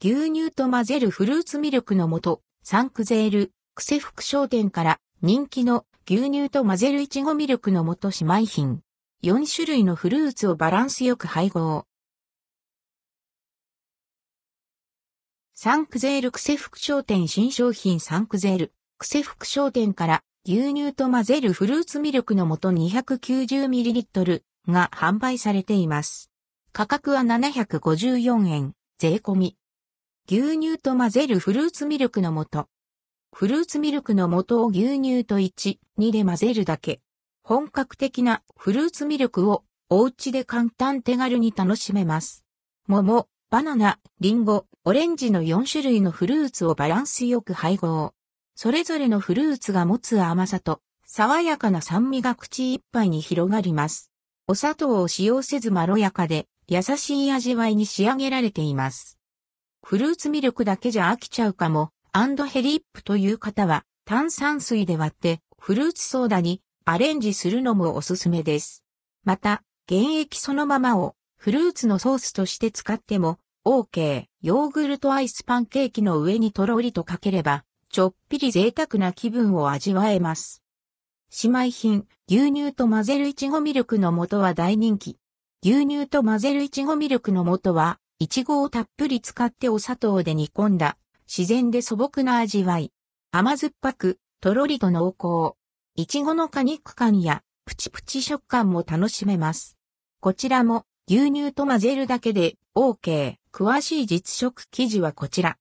牛乳と混ぜるフルーツミルクの素、サンクゼール、クセ福商店から人気の牛乳と混ぜるいちごミルクの素姉妹品。4種類のフルーツをバランスよく配合。サンクゼールクセ福商店新商品サンクゼール、クセ福商店から牛乳と混ぜるフルーツミルクの素 290ml が販売されています。価格は754円、税込み。牛乳と混ぜるフルーツミルクの素。フルーツミルクの素を牛乳と1、2で混ぜるだけ。本格的なフルーツミルクをお家で簡単手軽に楽しめます。桃、バナナ、リンゴ、オレンジの4種類のフルーツをバランスよく配合。それぞれのフルーツが持つ甘さと爽やかな酸味が口いっぱいに広がります。お砂糖を使用せずまろやかで優しい味わいに仕上げられています。フルーツミルクだけじゃ飽きちゃうかも、アンドヘリップという方は炭酸水で割ってフルーツソーダにアレンジするのもおすすめです。また、原液そのままをフルーツのソースとして使っても OK。ヨーグルトアイスパンケーキの上にとろりとかければ、ちょっぴり贅沢な気分を味わえます。姉妹品、牛乳と混ぜるいちごミルクの素は大人気。牛乳と混ぜるいちごミルクの素は、イチゴをたっぷり使ってお砂糖で煮込んだ、自然で素朴な味わい。甘酸っぱく、とろりと濃厚。イチゴの果肉感や、プチプチ食感も楽しめます。こちらも、牛乳と混ぜるだけで、OK。詳しい実食記事はこちら。